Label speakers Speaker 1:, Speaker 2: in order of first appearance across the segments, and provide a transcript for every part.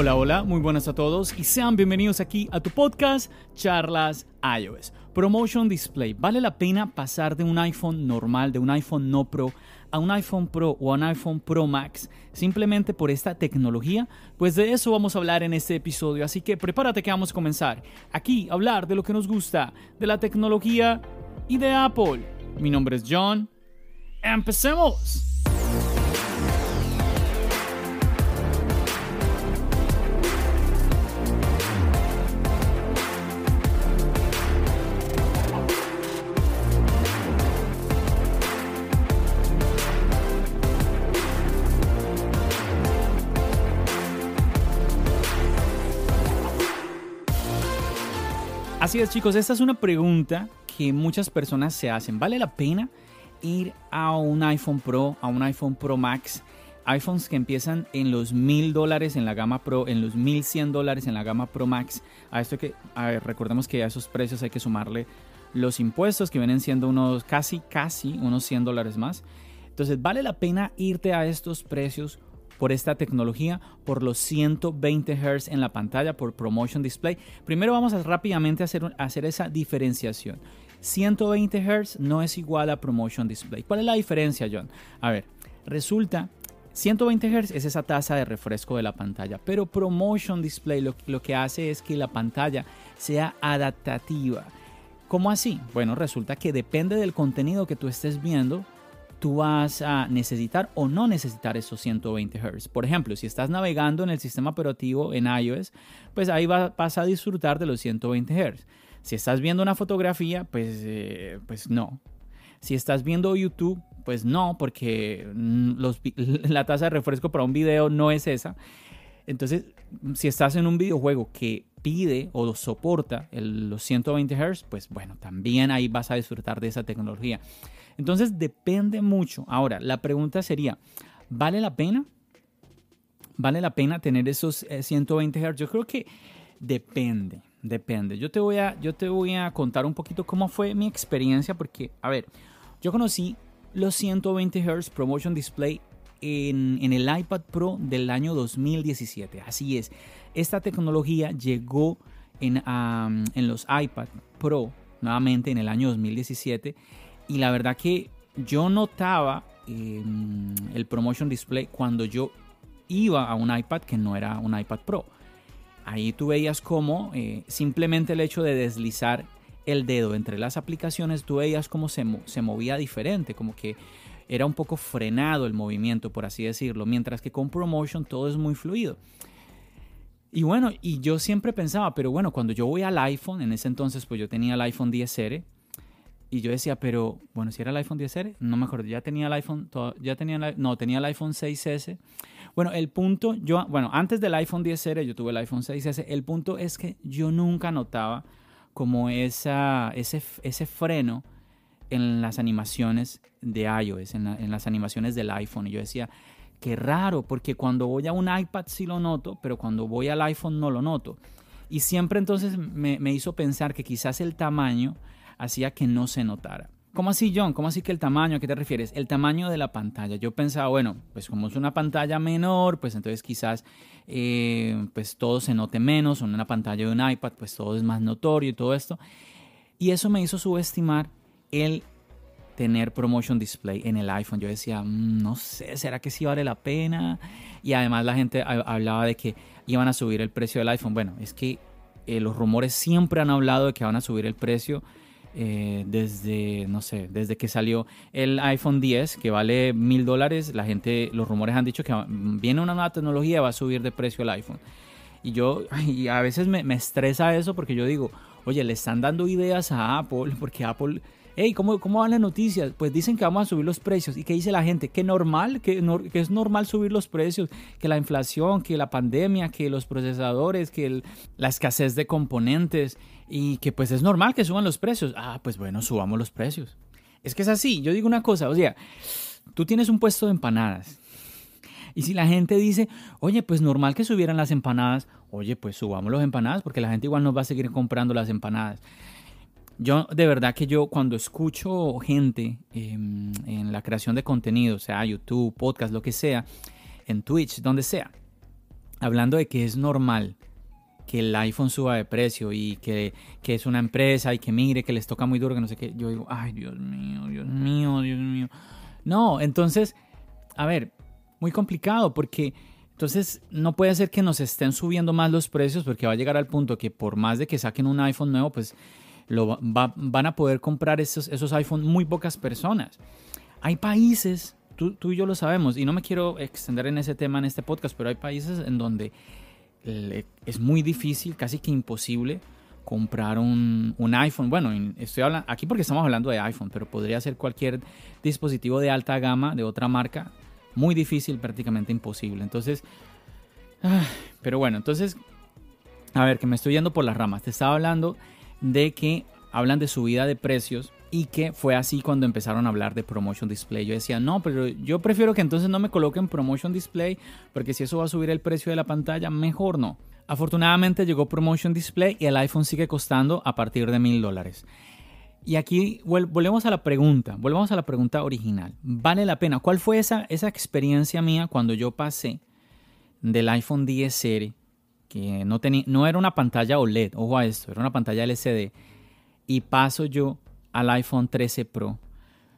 Speaker 1: Hola, hola, muy buenas a todos y sean bienvenidos aquí a tu podcast Charlas iOS. Promotion Display. ¿Vale la pena pasar de un iPhone normal, de un iPhone no Pro, a un iPhone Pro o a un iPhone Pro Max simplemente por esta tecnología? Pues de eso vamos a hablar en este episodio, así que prepárate que vamos a comenzar aquí a hablar de lo que nos gusta, de la tecnología y de Apple. Mi nombre es John. ¡Empecemos! Así es chicos, esta es una pregunta que muchas personas se hacen. ¿Vale la pena ir a un iPhone Pro, a un iPhone Pro Max? iPhones que empiezan en los mil dólares en la gama Pro, en los mil cien dólares en la gama Pro Max. A esto que, recordemos que a esos precios hay que sumarle los impuestos que vienen siendo unos casi, casi unos 100 dólares más. Entonces, ¿vale la pena irte a estos precios por esta tecnología, por los 120 Hz en la pantalla, por Promotion Display. Primero vamos a rápidamente hacer, hacer esa diferenciación. 120 Hz no es igual a Promotion Display. ¿Cuál es la diferencia, John? A ver, resulta 120 Hz es esa tasa de refresco de la pantalla, pero Promotion Display lo, lo, que hace es que la pantalla sea adaptativa. ¿Cómo así? Bueno, resulta que depende del contenido que tú estés viendo, tú vas a necesitar o no necesitar esos 120 Hz. Por ejemplo, si estás navegando en el sistema operativo en iOS, pues ahí vas a disfrutar de los 120 Hz. Si estás viendo una fotografía, pues, eh, pues no. Si estás viendo YouTube, pues no, porque la tasa de refresco para un video no es esa. Entonces, si estás en un videojuego que pide o soporta los 120 Hz, pues bueno, también ahí vas a disfrutar de esa tecnología. Entonces depende mucho. Ahora, la pregunta sería, ¿vale la pena? ¿Vale la pena tener esos 120 eh, Hz? Yo creo que depende, depende. Yo te voy a, yo te voy a contar un poquito cómo fue mi experiencia porque, a ver, yo conocí los 120 Hz Promotion Display en, el iPad Pro del año 2017. Así es, esta tecnología llegó en, en los iPad Pro nuevamente en el año 2017 y la verdad que yo notaba em, el promotion display cuando yo iba a un iPad que no era un iPad Pro. Ahí tú veías cómo eh, simplemente el hecho de deslizar el dedo entre las aplicaciones, tú veías cómo se, se movía diferente, como que era un poco frenado el movimiento, por así decirlo, mientras que con Promotion todo es muy fluido. Y bueno, y yo siempre pensaba, pero bueno, cuando yo voy al iPhone, en ese entonces pues yo tenía el iPhone 10R, y yo decía, pero bueno, si era el iPhone 10R, no me acuerdo, ya tenía el iPhone, ya tenía no, tenía el iPhone 6S. Bueno, el punto, yo, bueno, antes del iPhone 10R yo tuve el iPhone 6S, el punto es que yo nunca notaba como esa, ese, ese freno en las animaciones de iOS, en, en las animaciones del iPhone. Y yo decía, qué raro, porque cuando voy a un iPad sí lo noto, pero cuando voy al iPhone no lo noto. Y siempre entonces me, me hizo pensar que quizás el tamaño hacía que no se notara. ¿Cómo así, John? ¿Cómo así que el tamaño? ¿A qué te refieres? El tamaño de la pantalla. Yo pensaba, bueno, pues como es una pantalla menor, pues entonces quizás eh, pues todo se note menos. En una pantalla de un iPad, pues todo es más notorio y todo esto. Y eso me hizo subestimar el tener promotion display en el iPhone. Yo decía, mm, no sé, ¿será que sí vale la pena? Y además la gente hablaba de que iban a subir el precio del iPhone. Bueno, es que eh, los rumores siempre han hablado de que van a subir el precio eh, desde, no sé, desde que salió el iPhone 10, que vale mil dólares, la gente, los rumores han dicho que viene una nueva tecnología va a subir de precio el iPhone. Y yo, y a veces me, me estresa eso porque yo digo, oye, le están dando ideas a Apple, porque Apple hey, ¿cómo, ¿cómo van las noticias? Pues dicen que vamos a subir los precios. ¿Y qué dice la gente? Que normal, que es normal subir los precios, que la inflación, que la pandemia, que los procesadores, que la escasez de componentes y que pues es normal que suban los precios. Ah, pues bueno, subamos los precios. Es que es así, yo digo una cosa, o sea, tú tienes un puesto de empanadas. Y si la gente dice, oye, pues normal que subieran las empanadas, oye, pues subamos las empanadas porque la gente igual nos va a seguir comprando las empanadas. Yo, de verdad que yo cuando escucho gente em, en la creación de contenido, sea YouTube, podcast, lo que sea, en Twitch, donde sea, hablando de que es normal que el iPhone suba de precio y que, que, es una empresa y que mire que les toca muy duro, que no sé qué, yo digo, ay, Dios mío, Dios mío, Dios mío. No, entonces, a ver, muy complicado porque entonces no puede ser que nos estén subiendo más los precios porque va a llegar al punto que por más de que saquen un iPhone nuevo, pues lo van a poder comprar esos, esos iPhones muy pocas personas. Hay países, tú, tú, y yo lo sabemos, y no me quiero extender en ese tema en este podcast, pero hay países en donde es muy difícil, casi que imposible, comprar un, un, iPhone. Bueno, estoy hablando aquí porque estamos hablando de iPhone, pero podría ser cualquier dispositivo de alta gama de otra marca. Muy difícil, prácticamente imposible. Entonces, pero bueno, entonces, a ver, que me estoy yendo por las ramas. Te estaba hablando de que hablan de subida de precios y que fue así cuando empezaron a hablar de promotion display. Yo decía, no, pero yo prefiero que entonces no me coloquen promotion display porque si eso va a subir el precio de la pantalla, mejor no. Afortunadamente llegó promotion display y el iPhone sigue costando a partir de mil dólares. Y aquí volvemos a la pregunta, volvemos a la pregunta original. ¿Vale la pena? ¿Cuál fue esa, experiencia mía cuando yo pasé del iPhone 10 serie que no, tenía, no era una pantalla OLED, ojo a esto, era una pantalla LCD, y paso yo al iPhone 13 Pro.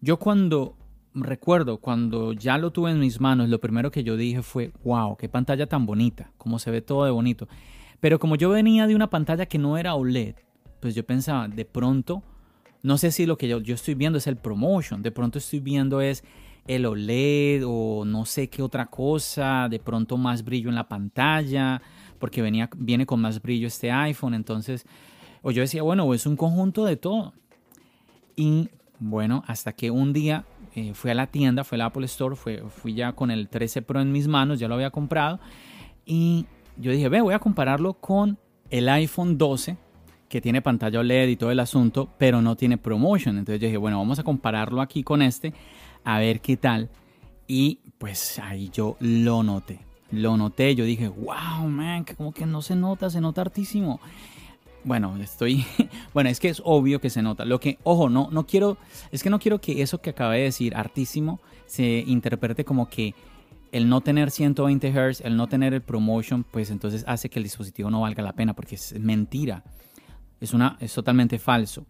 Speaker 1: Yo cuando recuerdo, cuando ya lo tuve en mis manos, lo primero que yo dije fue, wow, qué pantalla tan bonita, cómo se ve todo de bonito. Pero como yo venía de una pantalla que no era OLED, pues yo pensaba, de pronto, no sé si lo que yo, yo estoy viendo es el promotion, de pronto estoy viendo es el OLED o no sé qué otra cosa, de pronto más brillo en la pantalla, porque venía, viene con más brillo este iPhone. Entonces, o yo decía, bueno, es un conjunto de todo. Y bueno, hasta que un día eh, fui a la tienda, fue la Apple Store, fue, fui ya con el 13 Pro en mis manos, ya lo había comprado. Y yo dije, ve, voy a compararlo con el iPhone 12, que tiene pantalla OLED y todo el asunto, pero no tiene promotion. Entonces yo dije, bueno, vamos a compararlo aquí con este, a ver qué tal. Y pues ahí yo lo noté lo noté, yo dije, wow, man, como que no se nota, se nota hartísimo. Bueno, estoy, bueno, es que es obvio que se nota. Lo que, ojo, no, no quiero, es que no quiero que eso que acabé de decir, hartísimo, se interprete como que el no tener 120 Hz, el no tener el promotion, pues entonces hace que el dispositivo no valga la pena, porque es mentira. Es, una, es totalmente falso.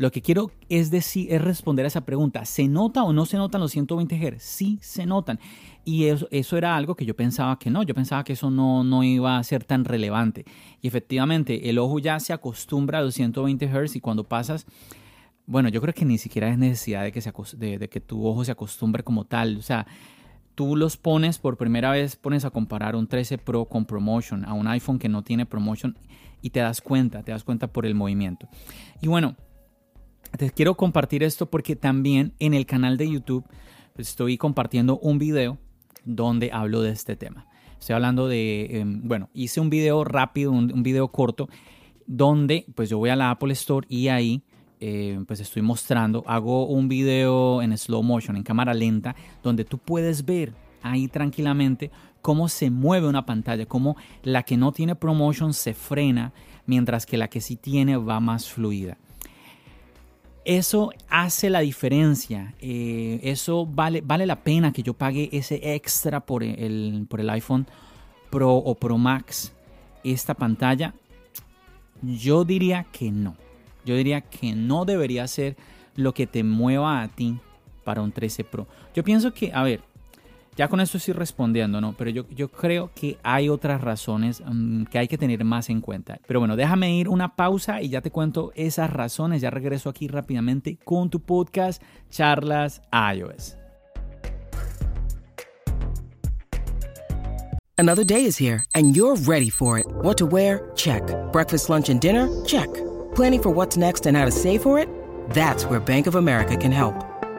Speaker 1: Lo que quiero es decir, es responder a esa pregunta. ¿Se nota o no se notan los 120 Hz? Sí, se notan. Y eso, eso, era algo que yo pensaba que no, yo pensaba que eso no, no iba a ser tan relevante. Y efectivamente, el ojo ya se acostumbra a los 120 Hz y cuando pasas, bueno, yo creo que ni siquiera es necesidad de que, se, de que tu ojo se acostumbre como tal. O sea, tú los pones por primera vez, pones a comparar un 13 Pro con promotion a un iPhone que no tiene promotion y te das cuenta, te das cuenta por el movimiento. Y bueno, te quiero compartir esto porque también en el canal de YouTube estoy compartiendo un video donde hablo de este tema. Estoy hablando de, em, bueno, hice un video rápido, un, video corto, donde pues yo voy a la Apple Store y ahí eh, pues estoy mostrando, hago un video en slow motion, en cámara lenta, donde tú puedes ver ahí tranquilamente cómo se mueve una pantalla, cómo la que no tiene promotion se frena, mientras que la que sí tiene va más fluida. Eso hace la diferencia. Eh, eso vale, vale la pena que yo pague ese extra por el, por el iPhone Pro o Pro Max. Esta pantalla, yo diría que no. Yo diría que no debería ser lo que te mueva a ti para un 13 Pro. Yo pienso que, a ver, ya con esto estoy respondiendo, ¿no? Pero yo, yo creo que hay otras razones mm, que hay que tener más en cuenta. Pero bueno, déjame ir una pausa y ya te cuento esas razones. Ya regreso aquí rápidamente con tu podcast Charlas iOS.
Speaker 2: Another day is here and you're ready for it. What to wear? Check. Breakfast, lunch and dinner? Check. Planning for what's next and how to save for it? That's where Bank of America can help.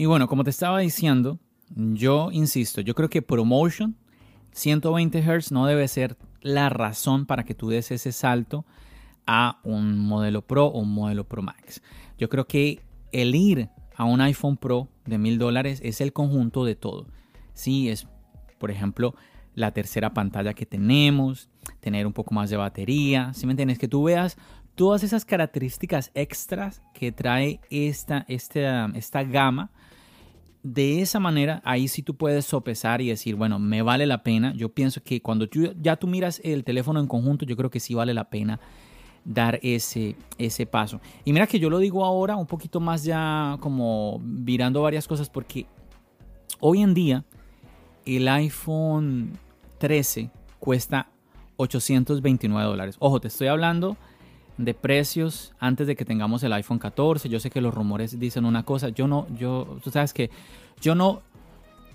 Speaker 1: Y bueno, como te estaba diciendo, yo insisto, yo creo que promotion 120 Hz no debe ser la razón para que tú des ese salto a un modelo Pro o un modelo Pro Max. Yo creo que el ir a un iPhone Pro de mil dólares es el conjunto de todo. Sí, es, por ejemplo, la tercera pantalla que tenemos, tener un poco más de batería, si me entiendes? Que tú veas todas esas características extras que trae esta, esta, esta gama de esa manera, ahí sí tú puedes sopesar y decir, bueno, me vale la pena. Yo pienso que cuando tú, ya tú miras el teléfono en conjunto, yo creo que sí vale la pena dar ese, ese paso. Y mira que yo lo digo ahora un poquito más ya como virando varias cosas porque hoy en día el iPhone 13 cuesta 829 dólares. Ojo, te estoy hablando de precios antes de que tengamos el iPhone 14. Yo sé que los rumores dicen una cosa. Yo no, yo, tú sabes que yo no,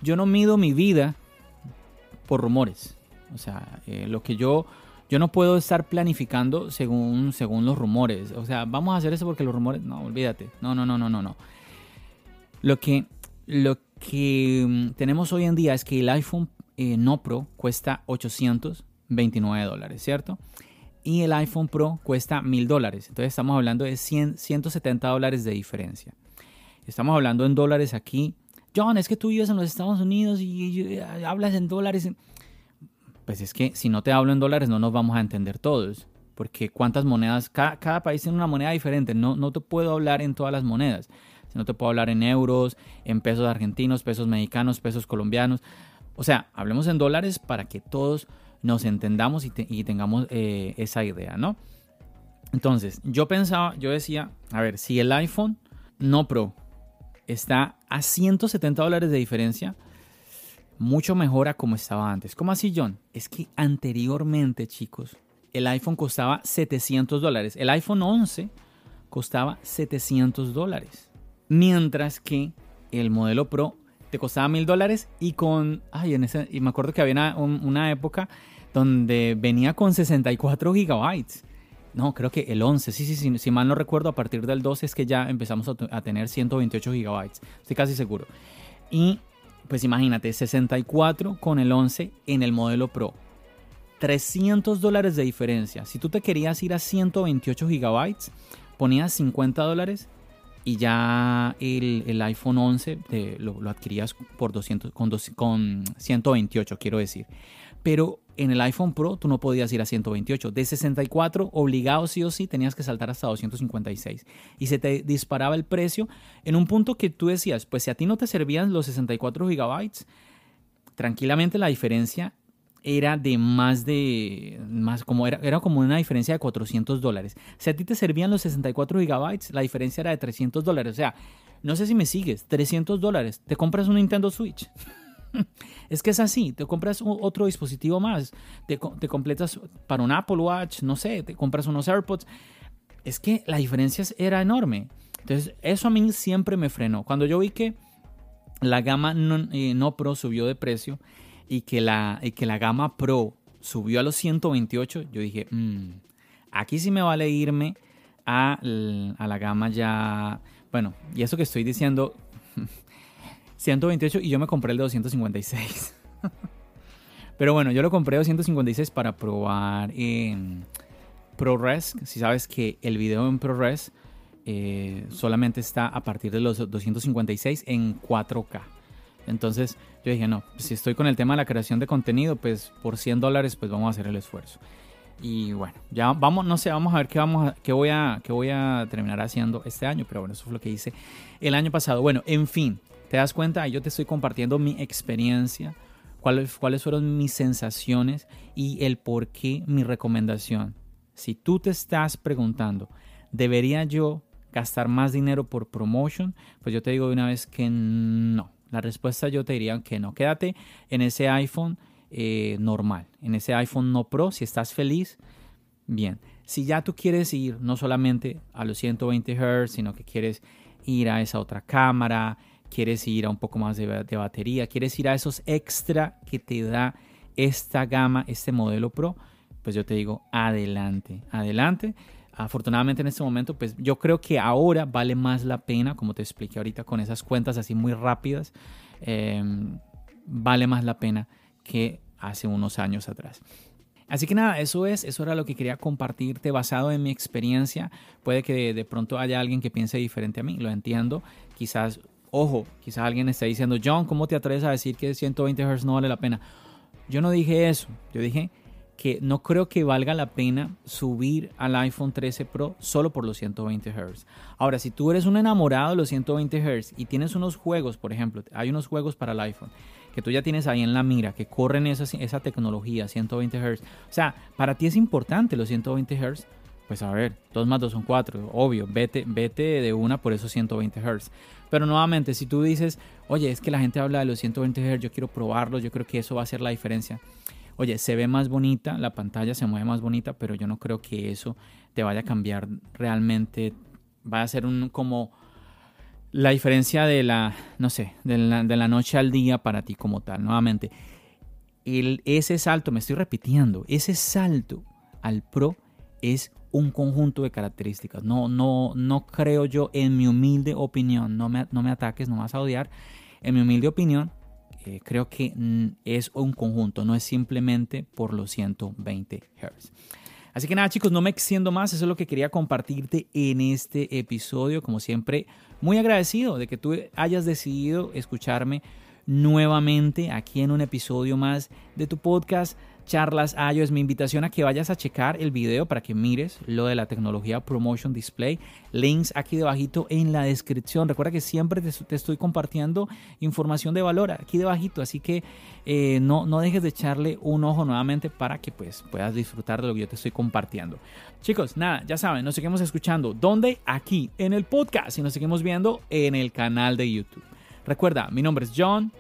Speaker 1: yo no mido mi vida por rumores. O sea, eh, lo que yo, yo no puedo estar planificando según, según los rumores. O sea, vamos a hacer eso porque los rumores, no, olvídate. No, no, no, no, no, no. Lo que, lo que mm, tenemos hoy en día es que el iPhone eh, no Pro cuesta 829 dólares, ¿cierto? Y el iPhone Pro cuesta mil dólares. Entonces estamos hablando de 100, 170 dólares de diferencia. Estamos hablando en dólares aquí. John, es que tú vives en los Estados Unidos y, hablas en dólares. Pues es que si no te hablo en dólares no nos vamos a entender todos. Porque cuántas monedas, cada, país tiene una moneda diferente. No, no te puedo hablar en todas las monedas. No te puedo hablar en euros, en pesos argentinos, pesos mexicanos, pesos colombianos. O sea, hablemos en dólares para que todos nos entendamos y, tengamos eh, esa idea, ¿no? Entonces, yo pensaba, yo decía, a ver, si el iPhone no Pro está a 170 dólares de diferencia, mucho mejor a como estaba antes. ¿Cómo así, John? Es que anteriormente, chicos, el iPhone costaba 700 dólares. El iPhone 11 costaba 700 dólares. Mientras que el modelo Pro te costaba 1000 dólares y con... Ay, en ese, y me acuerdo que había una época donde venía con 64 gigabytes. No, creo que el 11, sí, sí, sí, si mal no recuerdo, a partir del 12 es que ya empezamos a, tener 128 gigabytes, estoy casi seguro. Y pues imagínate, 64 con el 11 en el modelo Pro. 300 dólares de diferencia. Si tú te querías ir a 128 gigabytes, ponías 50 dólares y ya el, iPhone 11 lo, adquirías por 200, con, con 128, quiero decir. Pero en el iPhone Pro tú no podías ir a 128. De 64, obligado sí o sí, tenías que saltar hasta 256. Y se te disparaba el precio en un punto que tú decías, pues si a ti no te servían los 64 gigabytes, tranquilamente la diferencia era de más de, más como era, era como una diferencia de 400 dólares. Si a ti te servían los 64 gigabytes, la diferencia era de 300 dólares. O sea, no sé si me sigues, 300 dólares. Te compras un Nintendo Switch. es que es así, te compras otro dispositivo más, te, completas para un Apple Watch, no sé, te compras unos AirPods. Es que la diferencia era enorme. Entonces, eso a mí siempre me frenó. Cuando yo vi que la gama no, eh, Pro subió de precio y que, la, que la gama Pro subió a los 128, yo dije, mm, aquí sí me vale irme a, a la gama ya... Bueno, y eso que estoy diciendo 128 y yo me compré el de 256. Pero bueno, yo lo compré 256 para probar en ProRes. Si sabes que el video en ProRes eh, solamente está a partir de los 256 en 4K. Entonces yo dije, no, si estoy con el tema de la creación de contenido, pues por 100 dólares pues vamos a hacer el esfuerzo. Y bueno, ya vamos, no sé, vamos a ver qué, vamos a, qué, voy a, qué voy a terminar haciendo este año, pero bueno, eso fue lo que hice el año pasado. Bueno, en fin, te das cuenta, yo te estoy compartiendo mi experiencia, cuáles, cuáles fueron mis sensaciones y el por qué mi recomendación. Si tú te estás preguntando, ¿debería yo gastar más dinero por promotion? Pues yo te digo de una vez que no. La respuesta yo te diría que no. Quédate en ese iPhone eh, normal, en ese iPhone no Pro, si estás feliz, bien. Si ya tú quieres ir no solamente a los 120 Hz, sino que quieres ir a esa otra cámara, quieres ir a un poco más de, batería, quieres ir a esos extra que te da esta gama, este modelo Pro, pues yo te digo, adelante, adelante. Afortunadamente en este momento, pues yo creo que ahora vale más la pena, como te expliqué ahorita con esas cuentas así muy rápidas, em, vale más la pena que hace unos años atrás. Así que nada, eso es, eso era lo que quería compartirte basado en mi experiencia. Puede que de, pronto haya alguien que piense diferente a mí, lo entiendo. Quizás, ojo, quizás alguien esté diciendo, John, ¿cómo te atreves a decir que 120 Hz no vale la pena? Yo no dije eso, yo dije que no creo que valga la pena subir al iPhone 13 Pro solo por los 120 Hz. Ahora, si tú eres un enamorado de los 120 Hz y tienes unos juegos, por ejemplo, hay unos juegos para el iPhone que tú ya tienes ahí en la mira, que corren esa, esa tecnología 120 Hz. O sea, para ti es importante los 120 Hz. Pues a ver, 2 más 2 son 4, obvio, vete, vete de una por esos 120 Hz. Pero nuevamente, si tú dices, oye, es que la gente habla de los 120 Hz, yo quiero probarlos, yo creo que eso va a hacer la diferencia. Oye, se ve más bonita, la pantalla se mueve más bonita, pero yo no creo que eso te vaya a cambiar realmente. Va a ser un como la diferencia de la, no sé, de la, noche al día para ti como tal. Nuevamente, el, ese salto, me estoy repitiendo, ese salto al pro es un conjunto de características. No, no, no creo yo, en mi humilde opinión, no me, no me ataques, no vas a odiar. En mi humilde opinión, eh, creo que mm, es un conjunto, no es simplemente por los 120 Hz. Así que nada chicos, no me extiendo más, eso es lo que quería compartirte en este episodio. Como siempre, muy agradecido de que tú hayas decidido escucharme nuevamente aquí en un episodio más de tu podcast charlas es Mi invitación a que vayas a checar el video para que mires lo de la tecnología Promotion Display. Links aquí debajito en la descripción. Recuerda que siempre te, estoy compartiendo información de valor aquí debajito, así que eh, no, no dejes de echarle un ojo nuevamente para que pues, puedas disfrutar de lo que yo te estoy compartiendo. Chicos, nada, ya saben, nos seguimos escuchando. ¿Dónde? Aquí, en el podcast y nos seguimos viendo en el canal de YouTube. Recuerda, mi nombre es John.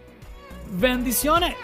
Speaker 1: Bendiciones.